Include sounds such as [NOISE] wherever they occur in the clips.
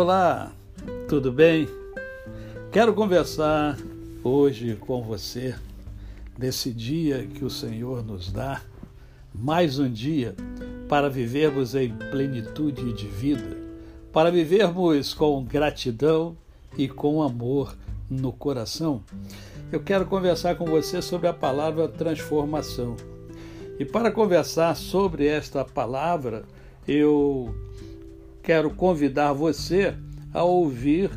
Olá, tudo bem? Quero conversar hoje com você nesse dia que o Senhor nos dá, mais um dia para vivermos em plenitude de vida, para vivermos com gratidão e com amor no coração. Eu quero conversar com você sobre a palavra transformação. E para conversar sobre esta palavra, eu quero convidar você a ouvir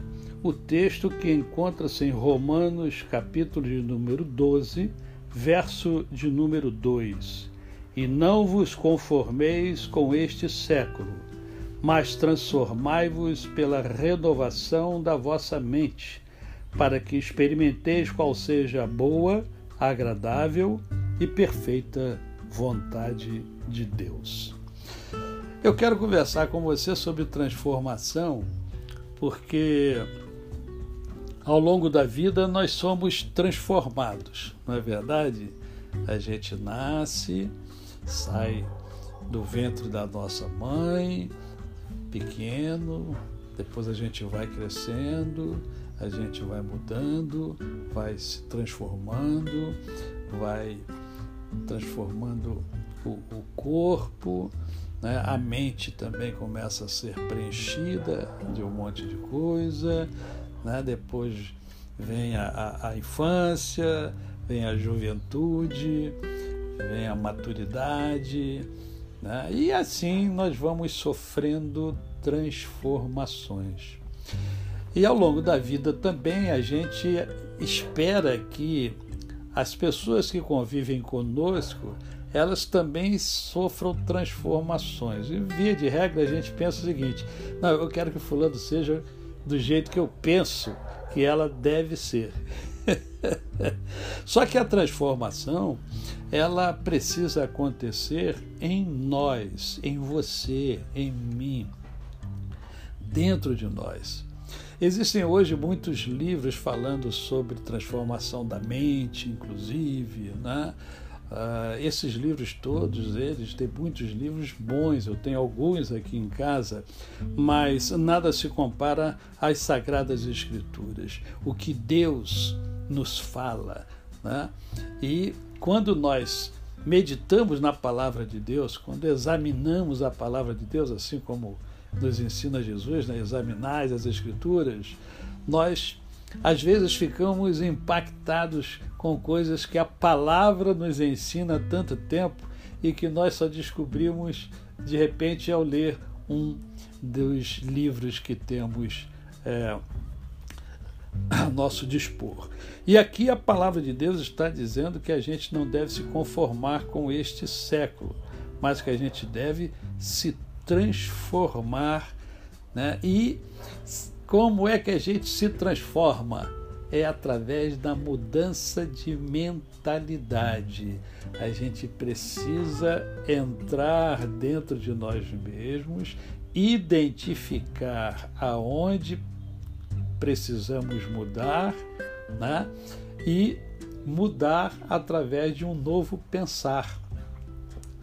o texto que encontra-se em Romanos, capítulo de número 12, verso de número 2. E não vos conformeis com este século, mas transformai-vos pela renovação da vossa mente, para que experimenteis qual seja a boa, agradável e perfeita vontade de Deus. Eu quero conversar com você sobre transformação, porque ao longo da vida nós somos transformados, não é verdade? A gente nasce, sai do ventre da nossa mãe, pequeno, depois a gente vai crescendo, a gente vai mudando, vai se transformando, vai transformando o, o corpo, né? A mente também começa a ser preenchida de um monte de coisa, né? depois vem a, a, a infância, vem a juventude, vem a maturidade, né? e assim nós vamos sofrendo transformações. E ao longo da vida também a gente espera que as pessoas que convivem conosco elas também sofram transformações. E via de regra a gente pensa o seguinte: não, eu quero que fulano seja do jeito que eu penso que ela deve ser. [LAUGHS] Só que a transformação ela precisa acontecer em nós, em você, em mim, dentro de nós. Existem hoje muitos livros falando sobre transformação da mente, inclusive, né? Uh, esses livros todos, eles têm muitos livros bons, eu tenho alguns aqui em casa, mas nada se compara às Sagradas Escrituras, o que Deus nos fala. Né? E quando nós meditamos na palavra de Deus, quando examinamos a palavra de Deus, assim como nos ensina Jesus, né? examinais as Escrituras, nós às vezes ficamos impactados com coisas que a palavra nos ensina há tanto tempo e que nós só descobrimos de repente ao ler um dos livros que temos é, a nosso dispor. E aqui a palavra de Deus está dizendo que a gente não deve se conformar com este século, mas que a gente deve se transformar né? e como é que a gente se transforma? É através da mudança de mentalidade. A gente precisa entrar dentro de nós mesmos, identificar aonde precisamos mudar, né? E mudar através de um novo pensar,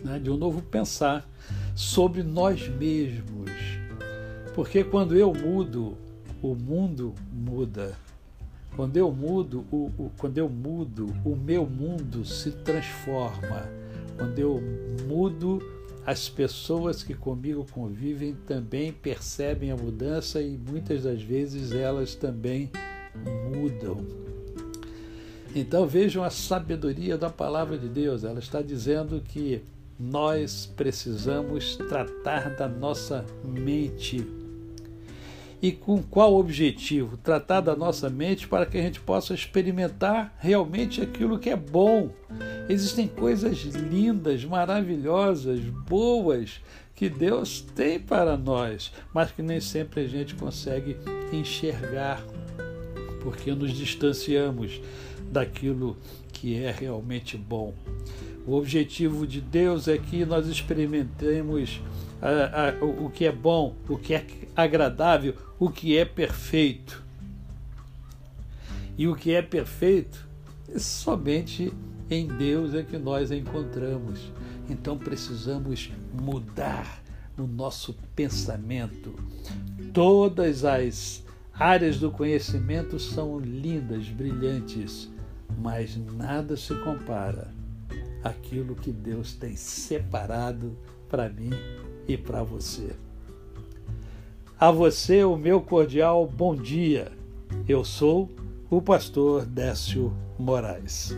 né? de um novo pensar sobre nós mesmos. Porque quando eu mudo, o mundo muda. Quando eu mudo, o, o, quando eu mudo, o meu mundo se transforma. Quando eu mudo, as pessoas que comigo convivem também percebem a mudança e muitas das vezes elas também mudam. Então vejam a sabedoria da palavra de Deus. Ela está dizendo que nós precisamos tratar da nossa mente e com qual objetivo? Tratar da nossa mente para que a gente possa experimentar realmente aquilo que é bom. Existem coisas lindas, maravilhosas, boas que Deus tem para nós, mas que nem sempre a gente consegue enxergar, porque nos distanciamos daquilo que é realmente bom. O objetivo de Deus é que nós experimentemos a, a, o que é bom, o que é agradável, o que é perfeito. E o que é perfeito, somente em Deus é que nós encontramos. Então precisamos mudar o nosso pensamento. Todas as áreas do conhecimento são lindas, brilhantes, mas nada se compara àquilo que Deus tem separado para mim e para você. A você, o meu cordial bom dia. Eu sou o pastor Décio Moraes.